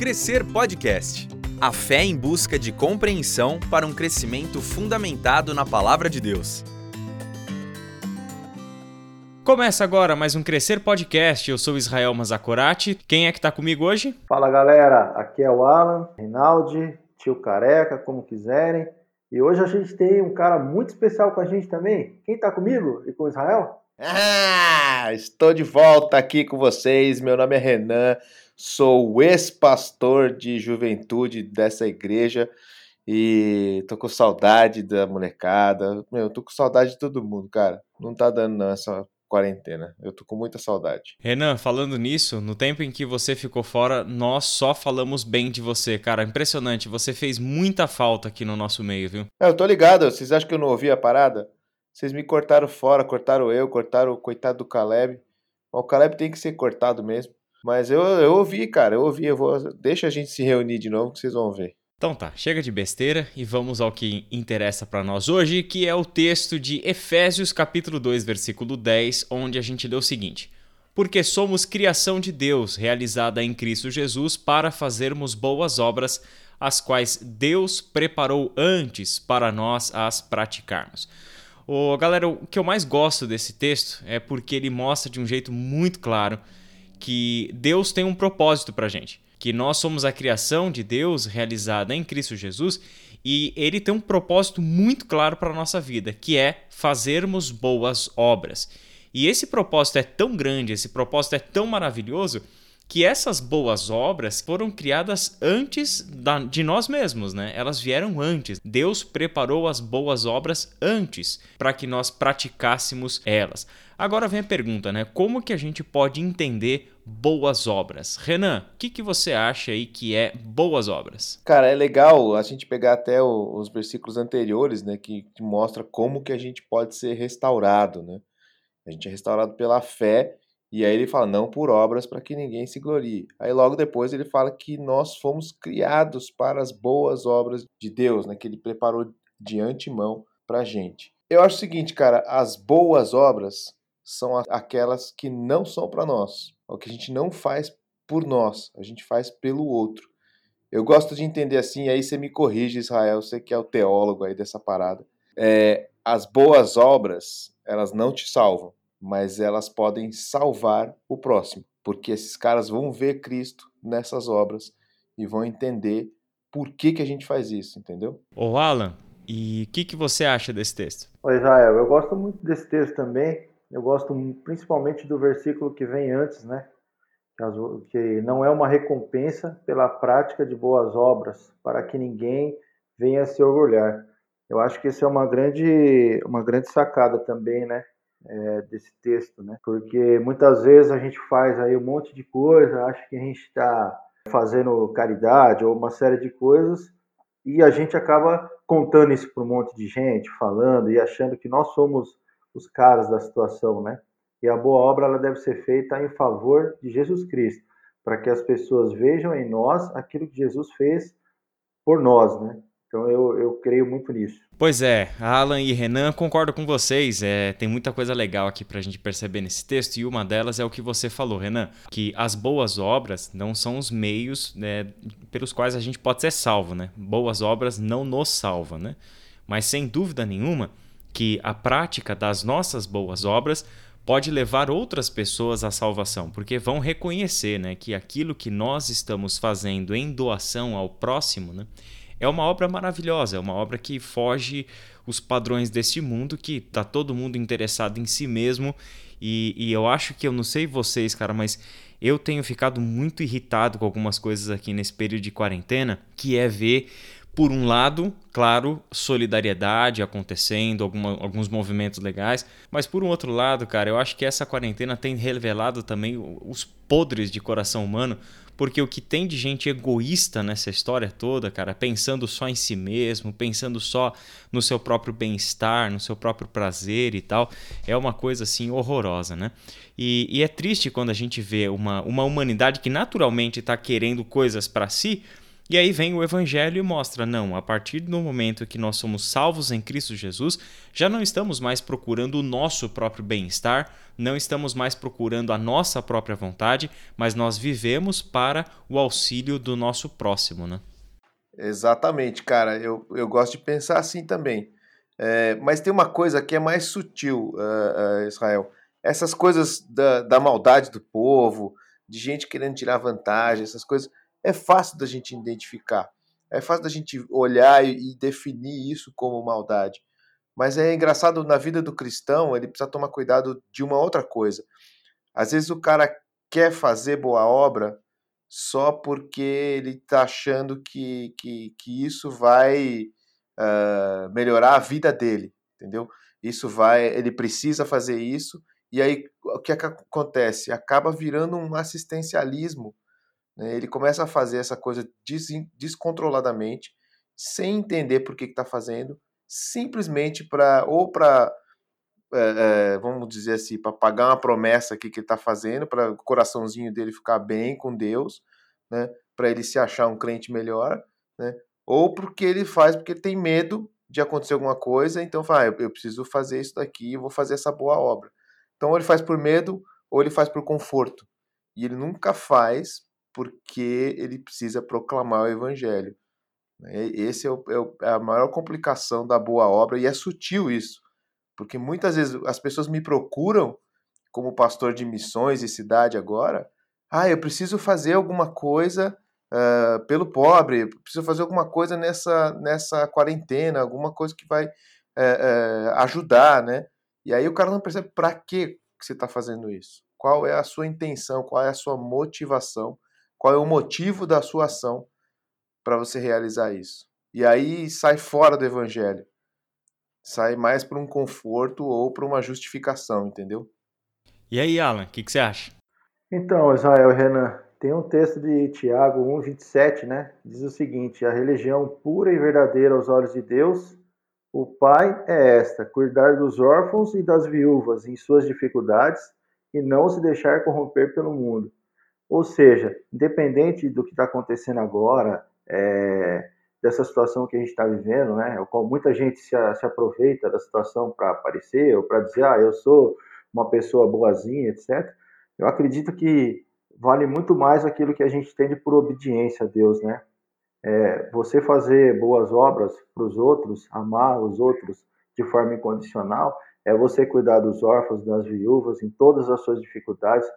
Crescer Podcast. A fé em busca de compreensão para um crescimento fundamentado na palavra de Deus. Começa agora mais um Crescer Podcast. Eu sou Israel Mazakorati. Quem é que está comigo hoje? Fala galera, aqui é o Alan, Rinaldi, tio Careca, como quiserem. E hoje a gente tem um cara muito especial com a gente também. Quem está comigo e com Israel? Ah, estou de volta aqui com vocês. Meu nome é Renan, sou o ex-pastor de juventude dessa igreja e tô com saudade da molecada. Meu, tô com saudade de todo mundo, cara. Não tá dando não essa quarentena. Eu tô com muita saudade. Renan, falando nisso, no tempo em que você ficou fora, nós só falamos bem de você, cara. Impressionante, você fez muita falta aqui no nosso meio, viu? É, eu tô ligado. Vocês acham que eu não ouvi a parada? Vocês me cortaram fora, cortaram eu, cortaram o coitado do Caleb. O Caleb tem que ser cortado mesmo. Mas eu, eu ouvi, cara, eu ouvi. Eu vou, deixa a gente se reunir de novo que vocês vão ver. Então tá, chega de besteira e vamos ao que interessa para nós hoje, que é o texto de Efésios capítulo 2, versículo 10, onde a gente lê o seguinte: Porque somos criação de Deus, realizada em Cristo Jesus, para fazermos boas obras, as quais Deus preparou antes para nós as praticarmos. Ô, galera, o que eu mais gosto desse texto é porque ele mostra de um jeito muito claro que Deus tem um propósito para gente, que nós somos a criação de Deus realizada em Cristo Jesus e ele tem um propósito muito claro para a nossa vida, que é fazermos boas obras. E esse propósito é tão grande, esse propósito é tão maravilhoso que essas boas obras foram criadas antes da, de nós mesmos, né? Elas vieram antes. Deus preparou as boas obras antes para que nós praticássemos elas. Agora vem a pergunta, né? Como que a gente pode entender boas obras? Renan, o que, que você acha aí que é boas obras? Cara, é legal a gente pegar até o, os versículos anteriores, né? Que, que mostra como que a gente pode ser restaurado, né? A gente é restaurado pela fé e aí ele fala, não por obras para que ninguém se glorie. Aí logo depois ele fala que nós fomos criados para as boas obras de Deus, né, que ele preparou de antemão para a gente. Eu acho o seguinte, cara, as boas obras são aquelas que não são para nós, o que a gente não faz por nós, a gente faz pelo outro. Eu gosto de entender assim, aí você me corrige, Israel, você que é o teólogo aí dessa parada. É, as boas obras, elas não te salvam mas elas podem salvar o próximo, porque esses caras vão ver Cristo nessas obras e vão entender por que, que a gente faz isso, entendeu? Ô Alan, e o que, que você acha desse texto? Oi, Israel, eu gosto muito desse texto também. Eu gosto principalmente do versículo que vem antes, né? Que não é uma recompensa pela prática de boas obras, para que ninguém venha se orgulhar. Eu acho que isso é uma grande, uma grande sacada também, né? É, desse texto, né? Porque muitas vezes a gente faz aí um monte de coisa, acha que a gente está fazendo caridade ou uma série de coisas e a gente acaba contando isso para um monte de gente, falando e achando que nós somos os caras da situação, né? E a boa obra ela deve ser feita em favor de Jesus Cristo, para que as pessoas vejam em nós aquilo que Jesus fez por nós, né? Então eu, eu creio muito nisso. Pois é, Alan e Renan, concordo com vocês. É, tem muita coisa legal aqui para a gente perceber nesse texto, e uma delas é o que você falou, Renan, que as boas obras não são os meios né, pelos quais a gente pode ser salvo. Né? Boas obras não nos salvam, né? mas sem dúvida nenhuma que a prática das nossas boas obras pode levar outras pessoas à salvação, porque vão reconhecer né, que aquilo que nós estamos fazendo em doação ao próximo. Né, é uma obra maravilhosa, é uma obra que foge os padrões deste mundo, que tá todo mundo interessado em si mesmo. E, e eu acho que eu não sei vocês, cara, mas eu tenho ficado muito irritado com algumas coisas aqui nesse período de quarentena, que é ver por um lado, claro, solidariedade acontecendo, alguma, alguns movimentos legais, mas por um outro lado, cara, eu acho que essa quarentena tem revelado também os podres de coração humano, porque o que tem de gente egoísta nessa história toda, cara, pensando só em si mesmo, pensando só no seu próprio bem-estar, no seu próprio prazer e tal, é uma coisa assim horrorosa, né? E, e é triste quando a gente vê uma, uma humanidade que naturalmente está querendo coisas para si E aí vem o evangelho e mostra: não, a partir do momento que nós somos salvos em Cristo Jesus, já não estamos mais procurando o nosso próprio bem-estar, não estamos mais procurando a nossa própria vontade, mas nós vivemos para o auxílio do nosso próximo, né? Exatamente, cara. Eu, eu gosto de pensar assim também. É, mas tem uma coisa que é mais sutil, uh, uh, Israel. Essas coisas da, da maldade do povo, de gente querendo tirar vantagem, essas coisas é fácil da gente identificar. É fácil da gente olhar e, definir isso como maldade. Mas é engraçado, na vida do cristão, ele precisa tomar cuidado de uma outra coisa. Às vezes o cara quer fazer boa obra só porque ele está achando que, que, que isso vai uh, melhorar a vida dele, entendeu? Isso vai, ele precisa fazer isso, e aí o que, é que acontece? Acaba virando um assistencialismo né? Ele começa a fazer essa coisa des descontroladamente, sem entender por que está fazendo, simplesmente para ou para é, é, vamos dizer assim, para pagar uma promessa aqui que ele está fazendo, para o coraçãozinho dele ficar bem com Deus, né? para ele se achar um crente melhor, né? ou porque ele faz porque ele tem medo de acontecer alguma coisa, então fala, ah, eu preciso fazer isso daqui, vou fazer essa boa obra. Então ou ele faz por medo ou ele faz por conforto. E ele nunca faz porque ele precisa proclamar o evangelho. Né? Esse é, é, o, é, a maior complicação da boa obra e é sutil isso, porque muitas vezes as pessoas me procuram como pastor de missões e cidade agora. Ah, eu preciso fazer alguma coisa uh, pelo pobre, preciso fazer alguma coisa nessa, nessa quarentena, alguma coisa que vai uh, uh, ajudar, né? E aí o cara não percebe para que você está fazendo isso. Qual é a sua intenção, qual é a sua motivação qual é o motivo da sua ação para você realizar isso. E aí sai fora do evangelho. Sai mais para um conforto ou para uma justificação, entendeu? E aí, Alan, o que, que, você acha? Então, Israel Renan, tem um texto de Tiago 1,27, né? Diz o seguinte: A religião pura e verdadeira aos olhos de Deus, o Pai é esta: cuidar dos órfãos e das viúvas em suas dificuldades e não se deixar corromper pelo mundo. Ou seja, independente do que está acontecendo agora, é, dessa situação que a gente está vivendo, né? Muita gente se, se aproveita da situação para aparecer ou para dizer, ah, eu sou uma pessoa boazinha, etc. Eu acredito que vale muito mais aquilo que a gente tem por obediência a Deus, né? É, você fazer boas obras para os outros, amar os outros de forma incondicional, é você cuidar dos órfãos, das viúvas, em todas as suas dificuldades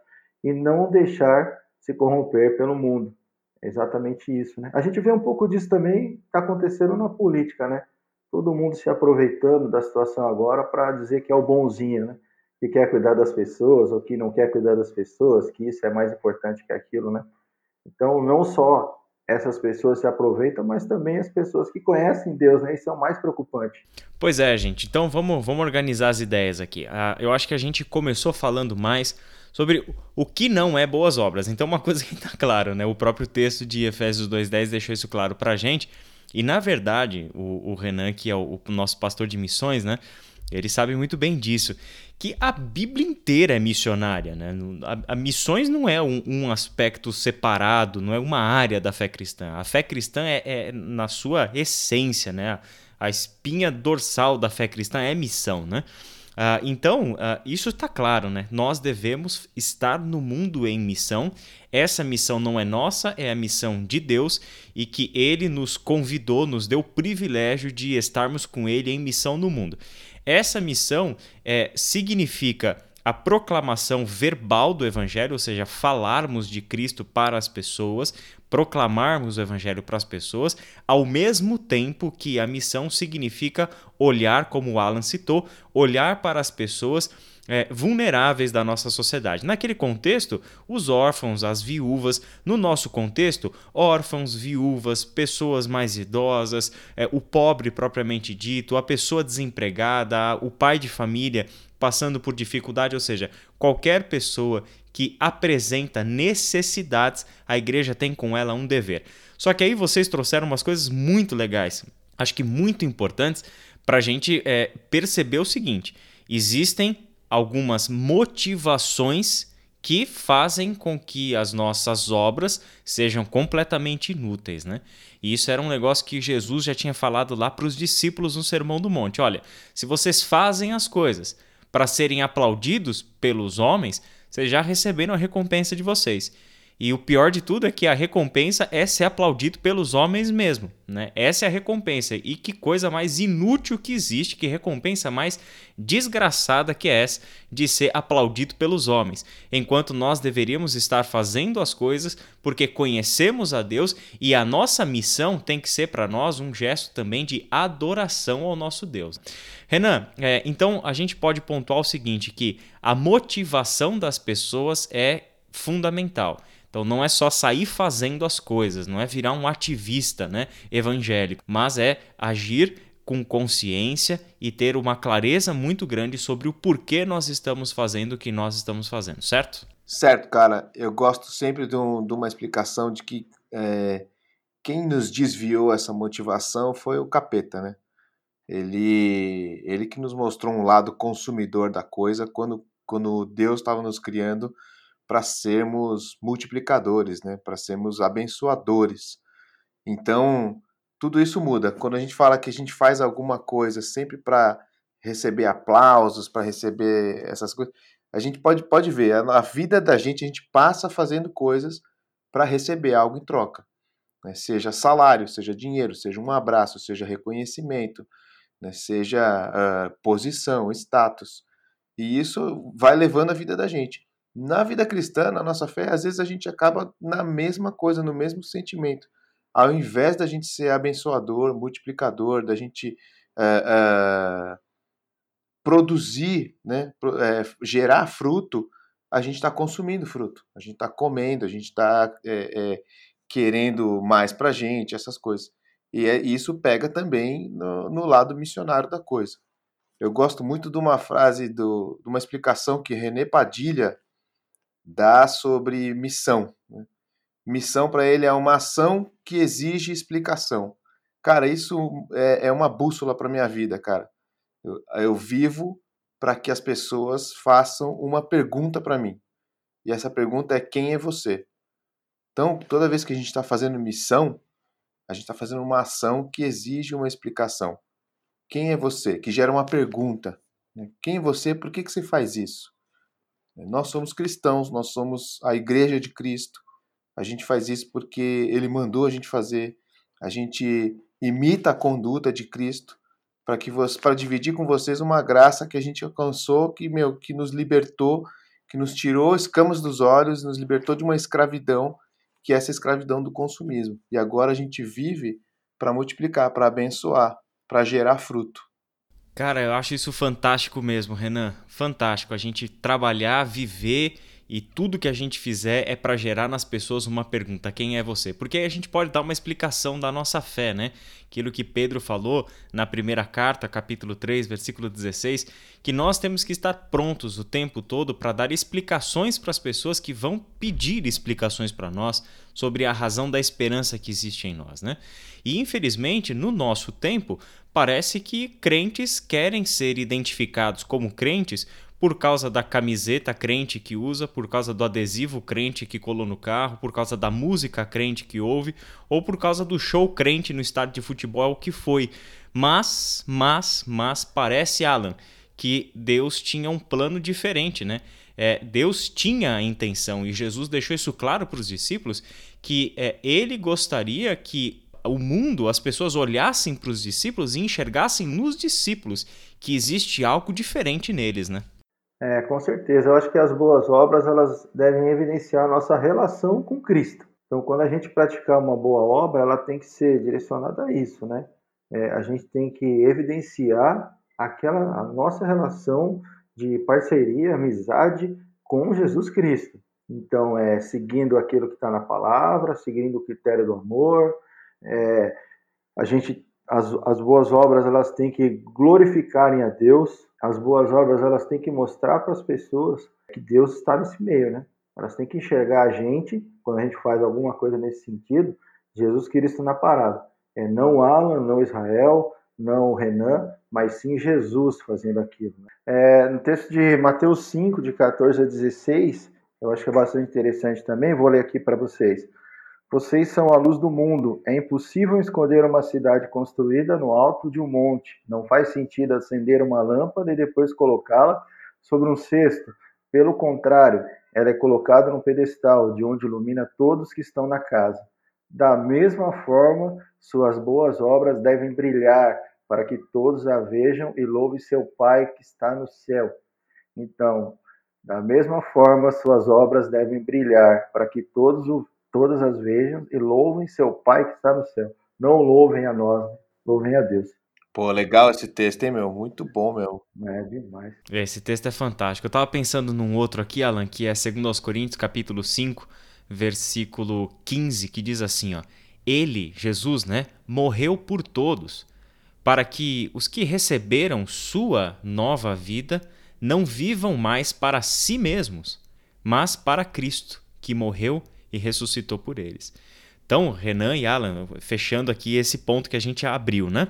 e não deixar se corromper pelo mundo. É exatamente isso, né? A gente vê um pouco disso também está acontecendo na política, né? Todo mundo se aproveitando da situação agora para dizer que é o bonzinho, né? Que quer cuidar das pessoas ou que não quer cuidar das pessoas, que isso é mais importante que aquilo, né? Então, não só essas pessoas se aproveitam, mas também as pessoas que conhecem Deus, né? Isso é o mais preocupante. Pois é, gente. Então vamos, vamos organizar as ideias aqui. Ah, eu acho que a gente começou falando mais sobre o que não é boas obras. Então, uma coisa que está claro, né? O próprio texto de Efésios 2,10 deixou isso claro para a gente. E, na verdade, o, o Renan, que é o, o, nosso pastor de missões, né? Ele sabe muito bem disso. Que a Bíblia inteira é missionária, né? A, a missões não é um, um, aspecto separado, não é uma área da fé cristã. A fé cristã é, é na sua essência, né? A espinha dorsal da fé cristã é missão, né? Uh, então, uh, isso está claro, né? Nós devemos estar no mundo em missão. Essa missão não é nossa, é a missão de Deus e que Ele nos convidou, nos deu o privilégio de estarmos com Ele em missão no mundo. Essa missão é, significa a proclamação verbal do Evangelho, ou seja, falarmos de Cristo para as pessoas, proclamarmos o Evangelho para as pessoas, ao mesmo tempo que a missão significa olhar, como o Alan citou, olhar para as pessoas é, vulneráveis da nossa sociedade. Naquele contexto, os órfãos, as viúvas. No nosso contexto, órfãos, viúvas, pessoas mais idosas, é, o pobre propriamente dito, a pessoa desempregada, o pai de família passando por dificuldade, ou seja, qualquer pessoa que apresenta necessidades, a igreja tem com ela um dever. Só que aí vocês trouxeram umas coisas muito legais, acho que muito importantes, para a gente é, perceber o seguinte: existem algumas motivações que fazem com que as nossas obras sejam completamente inúteis, né? E isso era um negócio que Jesus já tinha falado lá para os discípulos no Sermão do Monte. Olha, se vocês fazem as coisas para serem aplaudidos pelos homens, vocês já receberam a recompensa de vocês. E o pior de tudo é que a recompensa é ser aplaudido pelos homens mesmo, né? Essa é a recompensa. E que coisa mais inútil que existe, que recompensa mais desgraçada que é essa de ser aplaudido pelos homens, enquanto nós deveríamos estar fazendo as coisas porque conhecemos a Deus e a nossa missão tem que ser para nós um gesto também de adoração ao nosso Deus. Renan, é, então a gente pode pontuar o seguinte, que a motivação das pessoas é fundamental. Então não é só sair fazendo as coisas, não é virar um ativista né, evangélico, mas é agir com consciência e ter uma clareza muito grande sobre o porquê nós estamos fazendo o que nós estamos fazendo, certo? Certo, cara. Eu gosto sempre de, um, de uma explicação de que é, quem nos desviou essa motivação foi o capeta, né? Ele, ele que nos mostrou um lado consumidor da coisa quando, quando Deus estava nos criando para sermos multiplicadores, né? para sermos abençoadores. Então, tudo isso muda. Quando a gente fala que a gente faz alguma coisa sempre para receber aplausos, para receber essas coisas, a gente pode, pode ver, a, vida da gente, a gente passa fazendo coisas para receber algo em troca. Né? Seja salário, seja dinheiro, seja um abraço, seja reconhecimento, né? seja uh, posição, status. E isso vai levando a vida da gente. Na vida cristã, na nossa fé, às vezes a gente acaba na mesma coisa, no mesmo sentimento. Ao invés da gente ser abençoador, multiplicador, da gente é, é, produzir, né, é, gerar fruto, a gente está consumindo fruto, a gente está comendo, a gente está querendo mais para gente, essas coisas. E isso pega também no, no lado missionário da coisa. Eu gosto muito de uma frase, do, de uma explicação que René Padilha dá sobre missão. Né? Missão para ele é uma ação que exige explicação. Cara, isso é, é uma bússola para minha vida, cara. Eu, eu vivo para que as pessoas façam uma pergunta para mim. E essa pergunta é: quem é você? Então, toda vez que a gente está fazendo missão, a gente está fazendo uma ação que exige uma explicação. Quem é você? Que gera uma pergunta. Né? Quem é você? Por que, que você faz isso? Nós somos cristãos, nós somos a igreja de Cristo. A gente faz isso porque ele mandou a gente fazer. A gente imita a conduta de Cristo para que para dividir com vocês uma graça que a gente alcançou, que meu, que nos libertou, que nos tirou escamas dos olhos, nos libertou de uma escravidão, que é essa escravidão do consumismo. E agora a gente vive para multiplicar, para abençoar, para gerar fruto. Cara, eu acho isso fantástico mesmo, Renan. Fantástico. A gente trabalhar, viver e tudo que a gente fizer é para gerar nas pessoas uma pergunta: quem é você? Porque aí a gente pode dar uma explicação da nossa fé, né? Aquilo que Pedro falou na primeira carta, capítulo 3, versículo 16, que nós temos que estar prontos o tempo todo para dar explicações para as pessoas que vão pedir explicações para nós sobre a razão da esperança que existe em nós, né? E infelizmente, no nosso tempo, parece que crentes querem ser identificados como crentes por causa da camiseta crente que usa, por causa do adesivo crente que colou no carro, por causa da música crente que ouve, ou por causa do show crente no estádio de futebol que foi. Mas, mas, mas parece, Alan, que Deus tinha um plano diferente, né? É, Deus tinha a intenção, e Jesus deixou isso claro para os discípulos, que é, ele gostaria que o mundo, as pessoas olhassem para os discípulos e enxergassem nos discípulos que existe algo diferente neles, né? É, com certeza. Eu acho que as boas obras elas devem evidenciar a nossa relação com Cristo. Então, quando a gente praticar uma boa obra, ela tem que ser direcionada a isso, né? É, a gente tem que evidenciar aquela a nossa relação de parceria, amizade com Jesus Cristo. Então, é seguindo aquilo que está na palavra, seguindo o critério do amor, é, a gente, as, as boas obras elas têm que glorificarem a Deus. As boas obras elas têm que mostrar para as pessoas que Deus está nesse meio, né? Elas têm que enxergar a gente quando a gente faz alguma coisa nesse sentido, Jesus Cristo na parada. É não Alan, não Israel, não Renan, mas sim Jesus fazendo aquilo. Né? É, no texto de Mateus 5, de 14 a 16, eu acho que é bastante interessante também, vou ler aqui para vocês. Vocês são a luz do mundo. É impossível esconder uma cidade construída no alto de um monte. Não faz sentido acender uma lâmpada e depois colocá-la sobre um cesto. Pelo contrário, ela é colocada num pedestal, de onde ilumina todos que estão na casa. Da mesma forma, suas boas obras devem brilhar, para que todos a vejam e louvem seu Pai que está no céu. Então, da mesma forma, suas obras devem brilhar, para que todos o, todas as vejam e louvem seu Pai que está no céu. Não louvem a nós, louvem a Deus. Pô, legal esse texto, hein, meu? Muito bom, meu. É demais. Esse texto é fantástico. Eu tava pensando num outro aqui, Alan, que é 2 Coríntios, capítulo 5, versículo 15, que diz assim, ó: Ele, Jesus, né, morreu por todos, para que os que receberam sua nova vida não vivam mais para si mesmos, mas para Cristo, que morreu e ressuscitou por eles. Então, Renan e Alan, fechando aqui esse ponto que a gente abriu, né?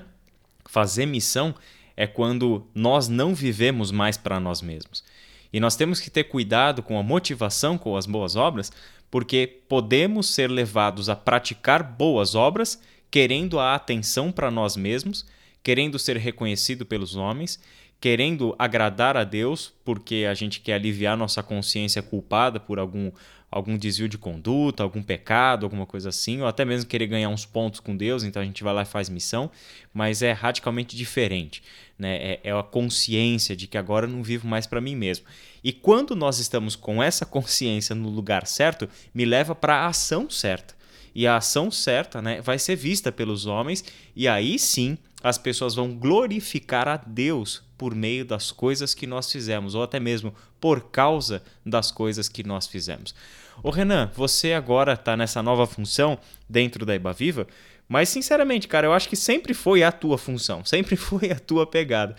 Fazer missão é quando nós não vivemos mais para nós mesmos. E nós temos que ter cuidado com a motivação com as boas obras, porque podemos ser levados a praticar boas obras querendo a atenção para nós mesmos, querendo ser reconhecido pelos homens, querendo agradar a Deus, porque a gente quer aliviar nossa consciência culpada por algum algum desvio de conduta, algum pecado, alguma coisa assim, ou até mesmo querer ganhar uns pontos com Deus, então a gente vai lá e faz missão, mas é radicalmente diferente. Né? É, é a consciência de que agora eu não vivo mais para mim mesmo. E quando nós estamos com essa consciência no lugar certo, me leva para a ação certa. E a ação certa né, vai ser vista pelos homens, e aí sim as pessoas vão glorificar a Deus por meio das coisas que nós fizemos, ou até mesmo por causa das coisas que nós fizemos. Ô Renan, você agora está nessa nova função dentro da Viva, mas sinceramente, cara, eu acho que sempre foi a tua função, sempre foi a tua pegada.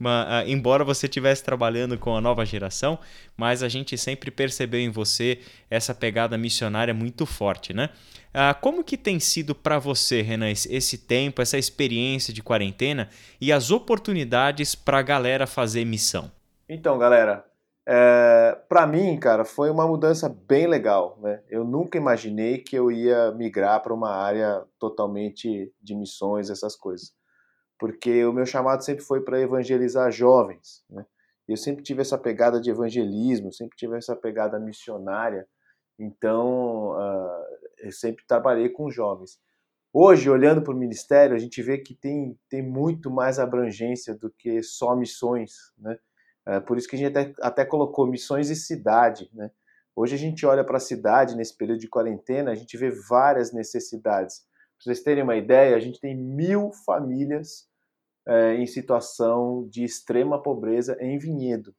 Uh, embora você estivesse trabalhando com a nova geração, mas a gente sempre percebeu em você essa pegada missionária muito forte, né? Uh, como que tem sido para você, Renan, esse tempo, essa experiência de quarentena e as oportunidades para a galera fazer missão? Então, galera, é, para mim, cara, foi uma mudança bem legal. Né? Eu nunca imaginei que eu ia migrar para uma área totalmente de missões, essas coisas. Porque o meu chamado sempre foi para evangelizar jovens. Né? Eu sempre tive essa pegada de evangelismo, sempre tive essa pegada missionária. Então, uh, eu sempre trabalhei com jovens. Hoje, olhando para o ministério, a gente vê que tem, tem muito mais abrangência do que só missões, né? É, por isso que a gente até, até colocou missões e cidade. Né? Hoje a gente olha para a cidade nesse período de quarentena, a gente vê várias necessidades. Para vocês terem uma ideia, a gente tem mil famílias é, em situação de extrema pobreza em Vinhedo.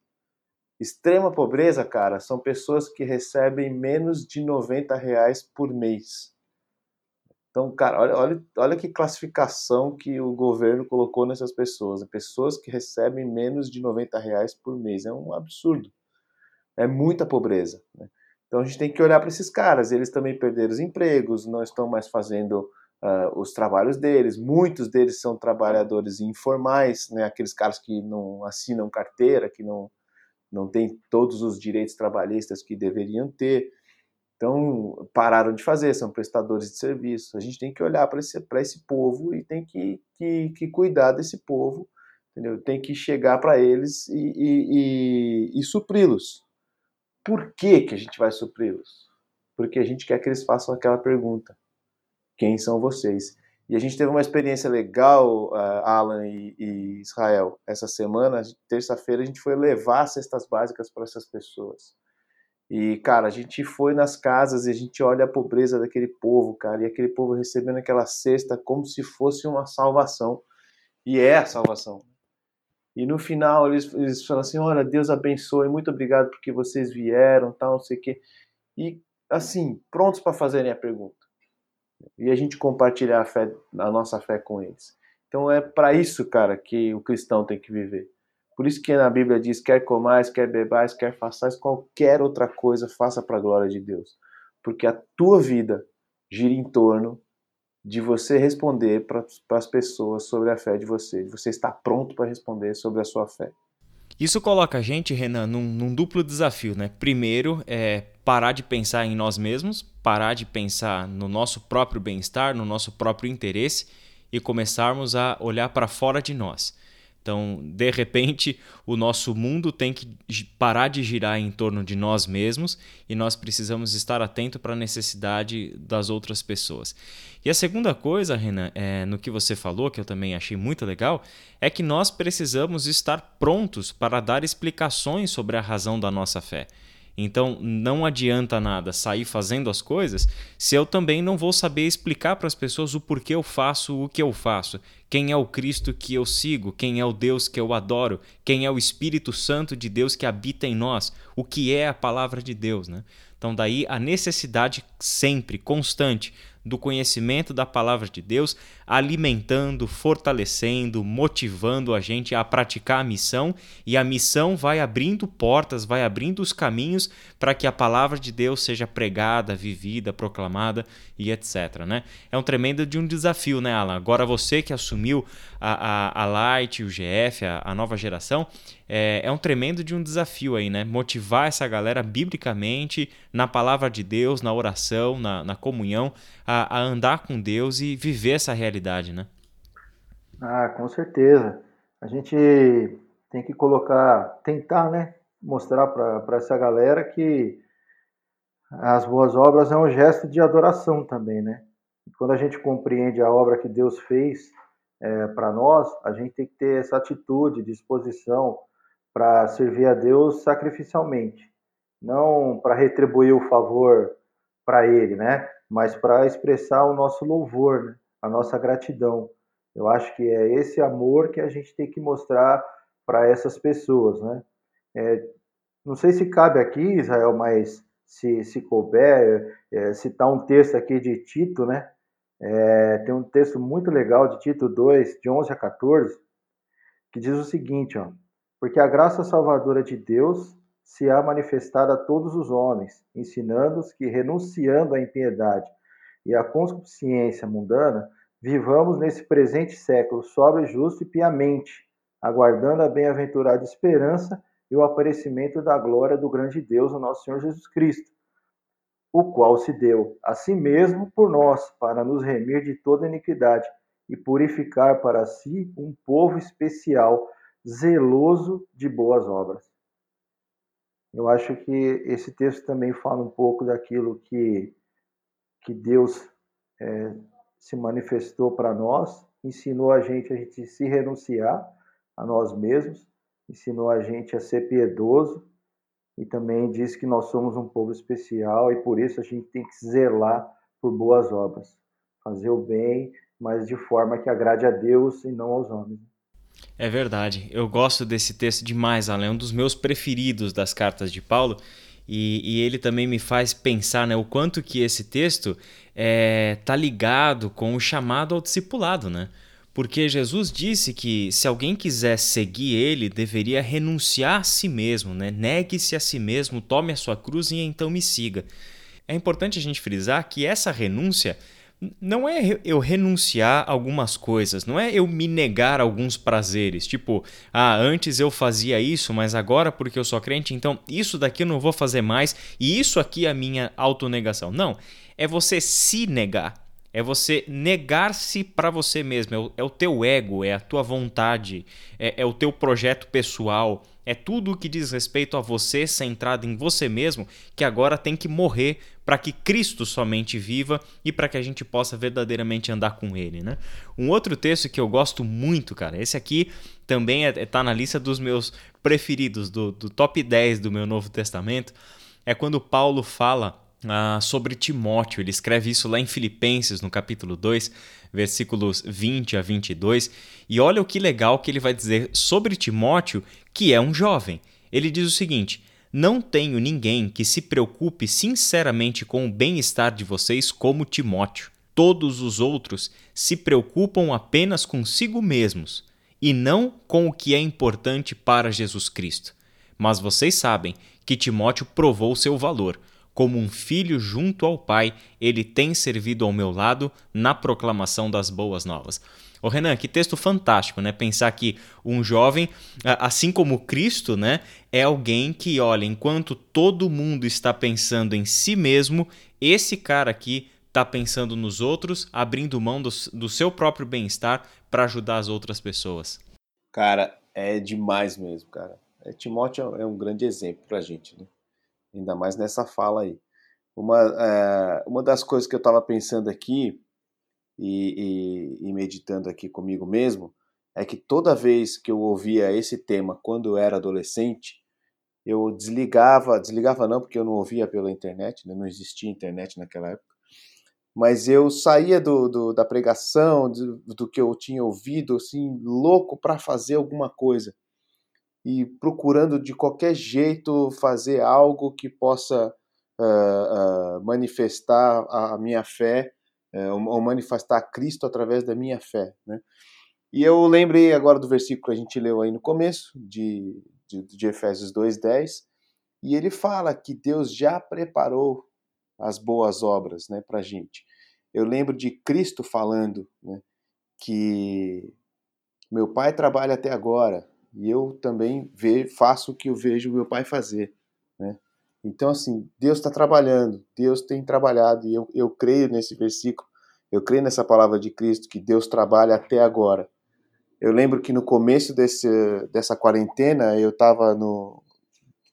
Extrema pobreza, cara, são pessoas que recebem menos de 90 reais por mês. Então, cara, olha, olha, olha que classificação que o governo colocou nessas pessoas. Pessoas que recebem menos de 90 reais por mês. É um absurdo. É muita pobreza. Né? Então a gente tem que olhar para esses caras. Eles também perderam os empregos, não estão mais fazendo uh, os trabalhos deles. Muitos deles são trabalhadores informais, né? aqueles caras que não assinam carteira, que não, não têm todos os direitos trabalhistas que deveriam ter. Então, pararam de fazer, são prestadores de serviço. A gente tem que olhar para esse, esse povo e tem que, que, que cuidar desse povo, entendeu? Tem que chegar para eles e, e, e, e supri-los. Por que, que a gente vai supri-los? Porque a gente quer que eles façam aquela pergunta: quem são vocês? E a gente teve uma experiência legal, uh, Alan e, e Israel, essa semana. Terça-feira a gente foi levar cestas básicas para essas pessoas. E, cara, a gente foi nas casas e a gente olha a pobreza daquele povo, cara, e aquele povo recebendo aquela cesta como se fosse uma salvação. E é a salvação. E no final eles, eles falam assim: olha, Deus abençoe, muito obrigado porque vocês vieram, tal, não sei o quê. E, assim, prontos para fazerem a pergunta. E a gente compartilhar a, fé, a nossa fé com eles. Então é para isso, cara, que o cristão tem que viver. Por isso que na Bíblia diz: quer comais, quer bebais, quer façais qualquer outra coisa, faça para a glória de Deus. Porque a tua vida gira em torno de você responder para as pessoas sobre a fé de você, você estar pronto para responder sobre a sua fé. Isso coloca a gente, Renan, num, num duplo desafio, né? Primeiro, é parar de pensar em nós mesmos, parar de pensar no nosso próprio bem-estar, no nosso próprio interesse e começarmos a olhar para fora de nós. Então, de repente, o nosso mundo tem que parar de girar em torno de nós mesmos e nós precisamos estar atento para a necessidade das outras pessoas. E a segunda coisa, Renan, é, no que você falou, que eu também achei muito legal, é que nós precisamos estar prontos para dar explicações sobre a razão da nossa fé. Então não adianta nada sair fazendo as coisas se eu também não vou saber explicar para as pessoas o porquê eu faço o que eu faço, quem é o Cristo que eu sigo, quem é o Deus que eu adoro, quem é o Espírito Santo de Deus que habita em nós, o que é a palavra de Deus, né? Então daí a necessidade sempre constante do conhecimento da palavra de Deus, alimentando, fortalecendo, motivando a gente a praticar a missão, e a missão vai abrindo portas, vai abrindo os caminhos para que a palavra de Deus seja pregada, vivida, proclamada e etc. Né? É um tremendo de um desafio, né, Alan? Agora você que assumiu a, a, a Light, o GF, a, a nova geração, é, é um tremendo de um desafio aí, né? Motivar essa galera biblicamente, na palavra de Deus, na oração, na, na comunhão, a, a andar com Deus e viver essa realidade, né? Ah, com certeza. A gente tem que colocar, tentar, né? Mostrar para essa galera que as boas obras é um gesto de adoração também, né? Quando a gente compreende a obra que Deus fez é, para nós, a gente tem que ter essa atitude, disposição para servir a Deus sacrificialmente, não para retribuir o favor para Ele, né? Mas para expressar o nosso louvor, né? A nossa gratidão. Eu acho que é esse amor que a gente tem que mostrar para essas pessoas, né? É, não sei se cabe aqui, Israel, mas se, se couber, é, citar um texto aqui de Tito, né? É, tem um texto muito legal de Tito 2, de 11 a 14, que diz o seguinte, ó, porque a graça salvadora de Deus se há manifestado a todos os homens, ensinando-os que, renunciando à impiedade e à consciência mundana, vivamos nesse presente século sobre justo e piamente, aguardando a bem-aventurada esperança e o aparecimento da glória do grande Deus, o nosso Senhor Jesus Cristo, o qual se deu a si mesmo por nós, para nos remir de toda iniquidade e purificar para si um povo especial, zeloso de boas obras. Eu acho que esse texto também fala um pouco daquilo que, que Deus é, se manifestou para nós, ensinou a gente a gente se renunciar a nós mesmos, ensinou a gente a ser piedoso, e também diz que nós somos um povo especial e por isso a gente tem que zelar por boas obras, fazer o bem, mas de forma que agrade a Deus e não aos homens. É verdade. Eu gosto desse texto demais, Alan. É um dos meus preferidos das cartas de Paulo. E, e, ele também me faz pensar né, o quanto que esse texto é, tá ligado com o chamado ao discipulado, né? Porque Jesus disse que se alguém quiser seguir ele, deveria renunciar a si mesmo, né? Negue-se a si mesmo, tome a sua cruz e então me siga. É importante a gente frisar que essa renúncia não é eu renunciar a algumas coisas, não é eu me negar alguns prazeres, tipo, ah, antes eu fazia isso, mas agora porque eu sou crente, então isso daqui eu não vou fazer mais e isso aqui é a minha autonegação. Não, é você se negar. É você negar-se para você mesmo. É o, é o, teu ego, é a tua vontade, é, é o teu projeto pessoal. É tudo o que diz respeito a você centrado em você mesmo que agora tem que morrer para que Cristo somente viva e para que a gente possa verdadeiramente andar com Ele, né? Um outro texto que eu gosto muito, cara, esse aqui também está é, tá na lista dos meus preferidos, do, do top 10 do meu Novo Testamento, é quando Paulo fala ah, sobre Timóteo. Ele escreve isso lá em Filipenses, no capítulo 2, versículos 20 a 22. E olha o que legal que ele vai dizer sobre Timóteo, que é um jovem. Ele diz o seguinte: Não tenho ninguém que se preocupe sinceramente com o bem-estar de vocês como Timóteo. Todos os outros se preocupam apenas consigo mesmos e não com o que é importante para Jesus Cristo. Mas vocês sabem que Timóteo provou seu valor como um filho junto ao Pai, ele tem servido ao meu lado na proclamação das boas novas. Ô Renan, que texto fantástico, né? Pensar que um jovem, assim como Cristo, né, é alguém que, olha, enquanto todo mundo está pensando em si mesmo, esse cara aqui está pensando nos outros, abrindo mão do, do seu próprio bem-estar para ajudar as outras pessoas. Cara, é demais mesmo, cara. É, Timóteo é um grande exemplo para a gente, né? Ainda mais nessa fala aí. Uma, é, uma das coisas que eu estava pensando aqui e, e, e, meditando aqui comigo mesmo é que toda vez que eu ouvia esse tema quando eu era adolescente, eu desligava, desligava não porque eu não ouvia pela internet, né? não existia internet naquela época, mas eu saía do, do da pregação, do, do, que eu tinha ouvido, assim, louco para fazer alguma coisa e procurando de qualquer jeito fazer algo que possa uh, uh, manifestar a minha fé uh, ou manifestar Cristo através da minha fé, né? E eu lembrei agora do versículo que a gente leu aí no começo, de, de, de Efésios 2,10, e ele fala que Deus já preparou as boas obras né, para a gente. Eu lembro de Cristo falando né, que meu pai trabalha até agora, e eu também ve, faço o que eu vejo meu pai fazer, né? Então, assim, Deus está trabalhando, Deus tem trabalhado, e eu, eu creio nesse versículo, eu creio nessa palavra de Cristo, que Deus trabalha até agora. Eu lembro que no começo desse, dessa quarentena, eu estava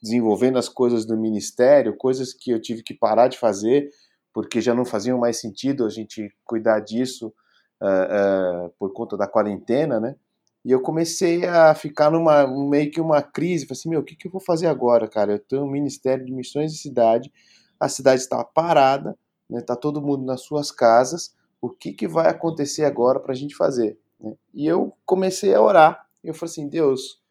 desenvolvendo as coisas do ministério, coisas que eu tive que parar de fazer, porque já não faziam mais sentido a gente cuidar disso uh, uh, por conta da quarentena, né? E eu comecei a ficar numa meio que uma crise, falei assim, meu, o que, que eu vou fazer agora, cara? Eu tenho um Ministério de Missões de Cidade, a cidade está parada, né, tá todo mundo nas suas casas, o que, que vai acontecer agora para a gente fazer? Né? E eu comecei a orar, eu falei assim, Deus,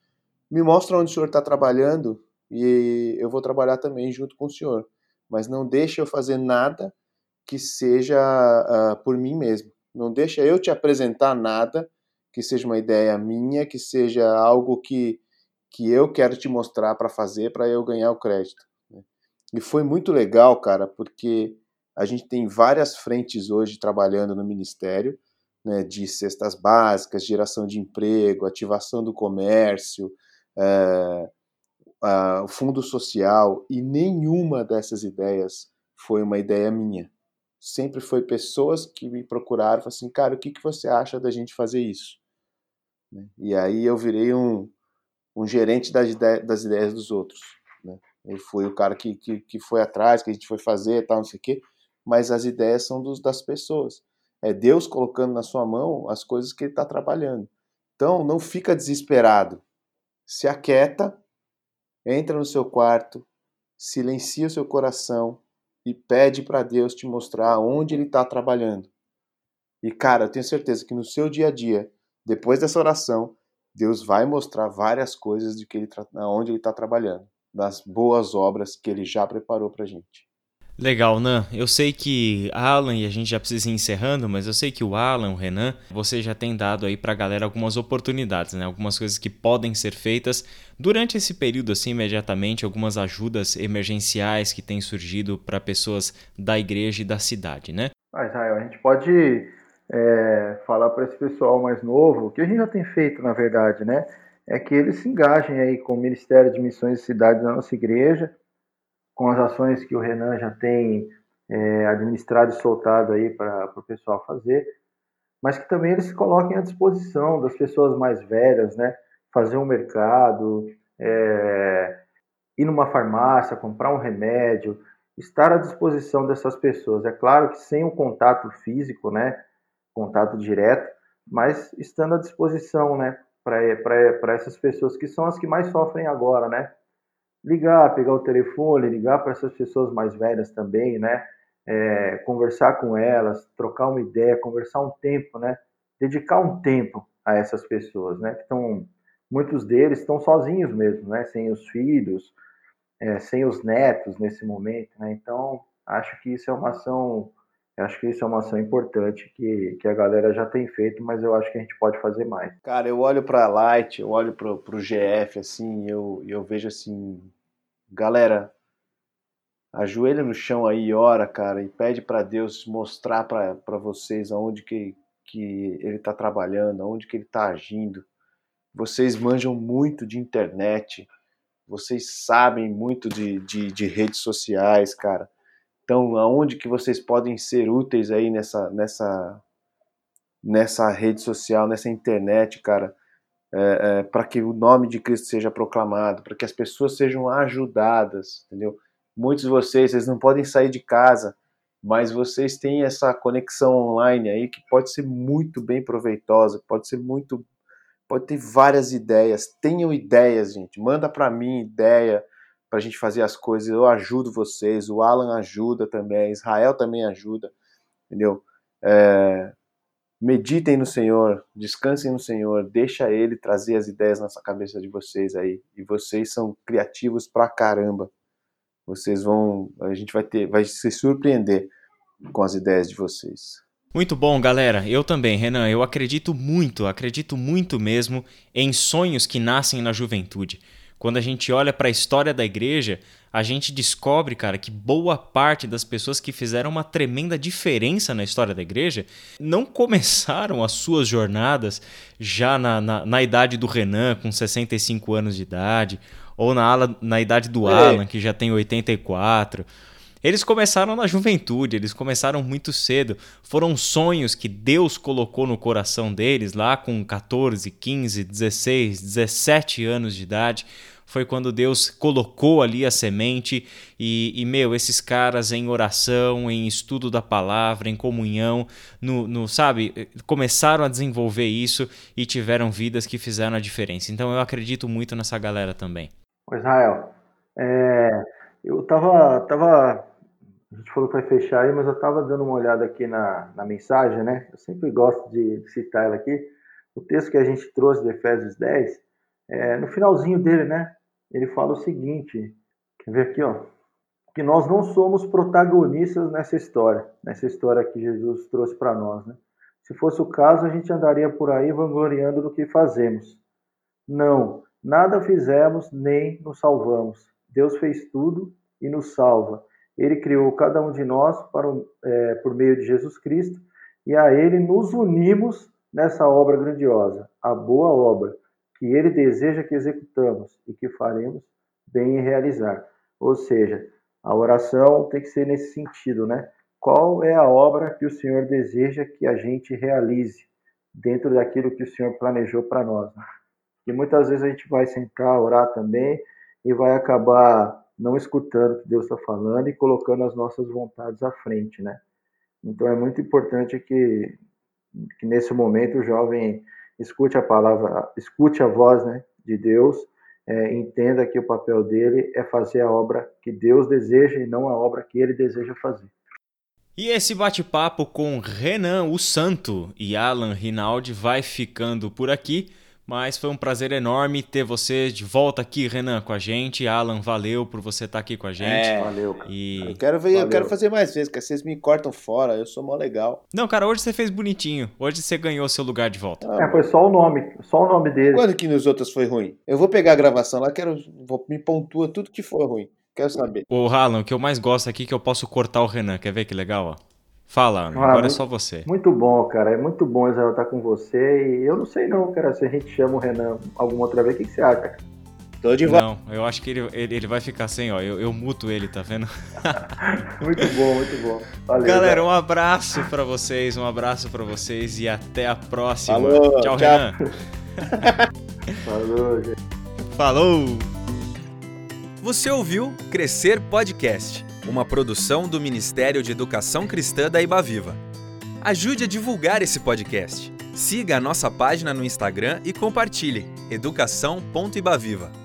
me mostra onde o Senhor está trabalhando e eu vou trabalhar também junto com o Senhor, mas não deixe eu fazer nada que seja uh, por mim mesmo, não deixa eu te apresentar nada que seja uma ideia minha, que seja algo que, que eu quero te mostrar para fazer para eu ganhar o crédito. Né? E foi muito legal, cara, porque a gente tem várias frentes hoje trabalhando no ministério, né, de cestas básicas, geração de emprego, ativação do comércio, é, o fundo social, e nenhuma dessas ideias foi uma ideia minha. Sempre foi pessoas que me procuraram e falaram assim, cara, o que, que você acha da gente fazer isso? Né? E aí eu virei um, um gerente das, ideias, das ideias dos outros. Né? Eu fui o cara que, que, que foi atrás, que a gente foi fazer tal, não sei o quê, mas as ideias são dos, das pessoas. É Deus colocando na sua mão as coisas que ele está trabalhando. Então, não fica desesperado. Se aquieta, entra no seu quarto, silencia o seu coração e pede para Deus te mostrar onde ele está trabalhando. E, cara, eu tenho certeza que no seu dia a dia depois dessa oração, Deus vai mostrar várias coisas de que ele onde ele está trabalhando, das boas obras que ele já preparou para a gente. Legal, Nan. Eu sei que Alan, e a gente já precisa ir encerrando, mas eu sei que o Alan, o Renan, você já tem dado aí para a galera algumas oportunidades, né? Algumas coisas que podem ser feitas durante esse período, assim, imediatamente, algumas ajudas emergenciais que têm surgido para pessoas da igreja e da cidade, né? Ah, Israel, a gente pode é, falar para esse pessoal mais novo, que a gente já tem feito, na verdade, né? É que eles se engajem aí com o Ministério de Missões e Cidades da nossa igreja, com as ações que o Renan já tem é, administrado e soltado aí para o pessoal fazer, mas que também eles se coloquem à disposição das pessoas mais velhas, né? Fazer um mercado, é, ir numa farmácia, comprar um remédio, estar à disposição dessas pessoas. É claro que sem o contato físico, né? Contato direto, mas estando à disposição, né, para essas pessoas que são as que mais sofrem agora, né? Ligar, pegar o telefone, ligar para essas pessoas mais velhas também, né? É, conversar com elas, trocar uma ideia, conversar um tempo, né? Dedicar um tempo a essas pessoas, né? Que estão, muitos deles estão sozinhos mesmo, né? Sem os filhos, é, sem os netos nesse momento, né? Então, acho que isso é uma ação eu acho que isso é uma ação importante que, que a galera já tem feito, mas eu acho que a gente pode fazer mais. Cara, eu olho para a Light, eu olho para o GF, assim, eu, eu vejo assim, galera, ajoelha no chão aí e ora, cara, e pede para Deus mostrar para vocês aonde que, que ele está trabalhando, aonde que ele está agindo. Vocês manjam muito de internet, vocês sabem muito de, de, de, redes sociais, cara. Então, aonde que vocês podem ser úteis aí nessa, nessa, nessa rede social, nessa internet, cara, é, é, para que o nome de Cristo seja proclamado, para que as pessoas sejam ajudadas, entendeu? Muitos de vocês, vocês não podem sair de casa, mas vocês têm essa conexão online aí que pode ser muito bem proveitosa, pode ser muito pode ter várias ideias. Tenham ideias, gente. Manda para mim ideia para a gente fazer as coisas. Eu ajudo vocês. O Alan ajuda também. Israel também ajuda. Entendeu? É... Meditem no Senhor, descansem no Senhor, deixa Ele trazer as ideias na cabeça de vocês aí. E vocês são criativos pra caramba. Vocês vão, a gente vai ter, vai se surpreender com as ideias de vocês. Muito bom, galera. Eu também, Renan. Eu acredito muito, acredito muito mesmo em sonhos que nascem na juventude. Quando a gente olha para a história da igreja, a gente descobre, cara, que boa parte das pessoas que fizeram uma tremenda diferença na história da igreja não começaram as suas jornadas já na, na, na idade do Renan, com 65 anos de idade, ou na, ala, na idade do é. Alan, que já tem 84 eles começaram na juventude, eles começaram muito cedo. Foram sonhos que Deus colocou no coração deles lá com 14, 15, 16, 17 anos de idade. Foi quando Deus colocou ali a semente e, e, meu, esses caras em oração, em estudo da palavra, em comunhão, no, no, sabe, começaram a desenvolver isso e tiveram vidas que fizeram a diferença. Então eu acredito muito nessa galera também. Israel, é, eu tava, tava a gente falou que vai fechar aí, mas eu estava dando uma olhada aqui na, na mensagem, né? Eu sempre gosto de citar ela aqui. O texto que a gente trouxe de Efésios 10, é, no finalzinho dele, né? Ele fala o seguinte: quer ver aqui, ó? Que nós não somos protagonistas nessa história, nessa história que Jesus trouxe para nós, né? Se fosse o caso, a gente andaria por aí vangloriando do que fazemos. Não, nada fizemos nem nos salvamos. Deus fez tudo e nos salva ele criou cada um de nós para, é, por meio de Jesus Cristo e a Ele nos unimos nessa obra grandiosa, a boa obra que Ele deseja que executamos e que faremos bem em realizar. Ou seja, a oração tem que ser nesse sentido, né? Qual é a obra que o Senhor deseja que a gente realize dentro daquilo que o Senhor planejou para nós? E muitas vezes a gente vai sentar, orar também e vai acabar não escutando o que Deus está falando e colocando as nossas vontades à frente, né? Então é muito importante que, que nesse momento o jovem escute a palavra, escute a voz né, de Deus, é, entenda que o papel dele é fazer a obra que Deus deseja e não a obra que ele deseja fazer. E esse bate-papo com Renan, o Santo, e Alan Rinaldi vai ficando por aqui. Mas foi um prazer enorme ter você de volta aqui, Renan, com a gente. Alan, valeu por você estar aqui com a gente. É, valeu. E... Eu quero ver, eu quero fazer mais vezes, porque vocês me cortam fora, eu sou mó legal. Não, cara, hoje você fez bonitinho. Hoje você ganhou seu lugar de volta. Ah, é, foi só o nome, só o nome dele. Quando que nos outros foi ruim? Eu vou pegar a gravação lá, quero, vou, me pontua tudo que for ruim. Quero saber. Ô, Alan, o que eu mais gosto aqui é que eu posso cortar o Renan. Quer ver que legal, ó? Fala, ah, agora é só você. Muito bom, cara. É muito bom Israel estar com você. E eu não sei não, cara, se a gente chama o Renan alguma outra vez, o que, que você acha, cara? Tô de volta. Não, eu acho que ele, ele, ele, vai ficar sem, ó. Eu, eu muto ele, tá vendo? muito bom, muito bom. Valeu, Galera, cara. um abraço para vocês, um abraço para vocês e até a próxima. Falou, tchau, tchau. Renan. Falou, gente. Falou. Você ouviu Crescer Podcast uma produção do Ministério de Educação Cristã da Ibaviva. Ajude a divulgar esse podcast. Siga a nossa página no Instagram e compartilhe educação.ibaviva.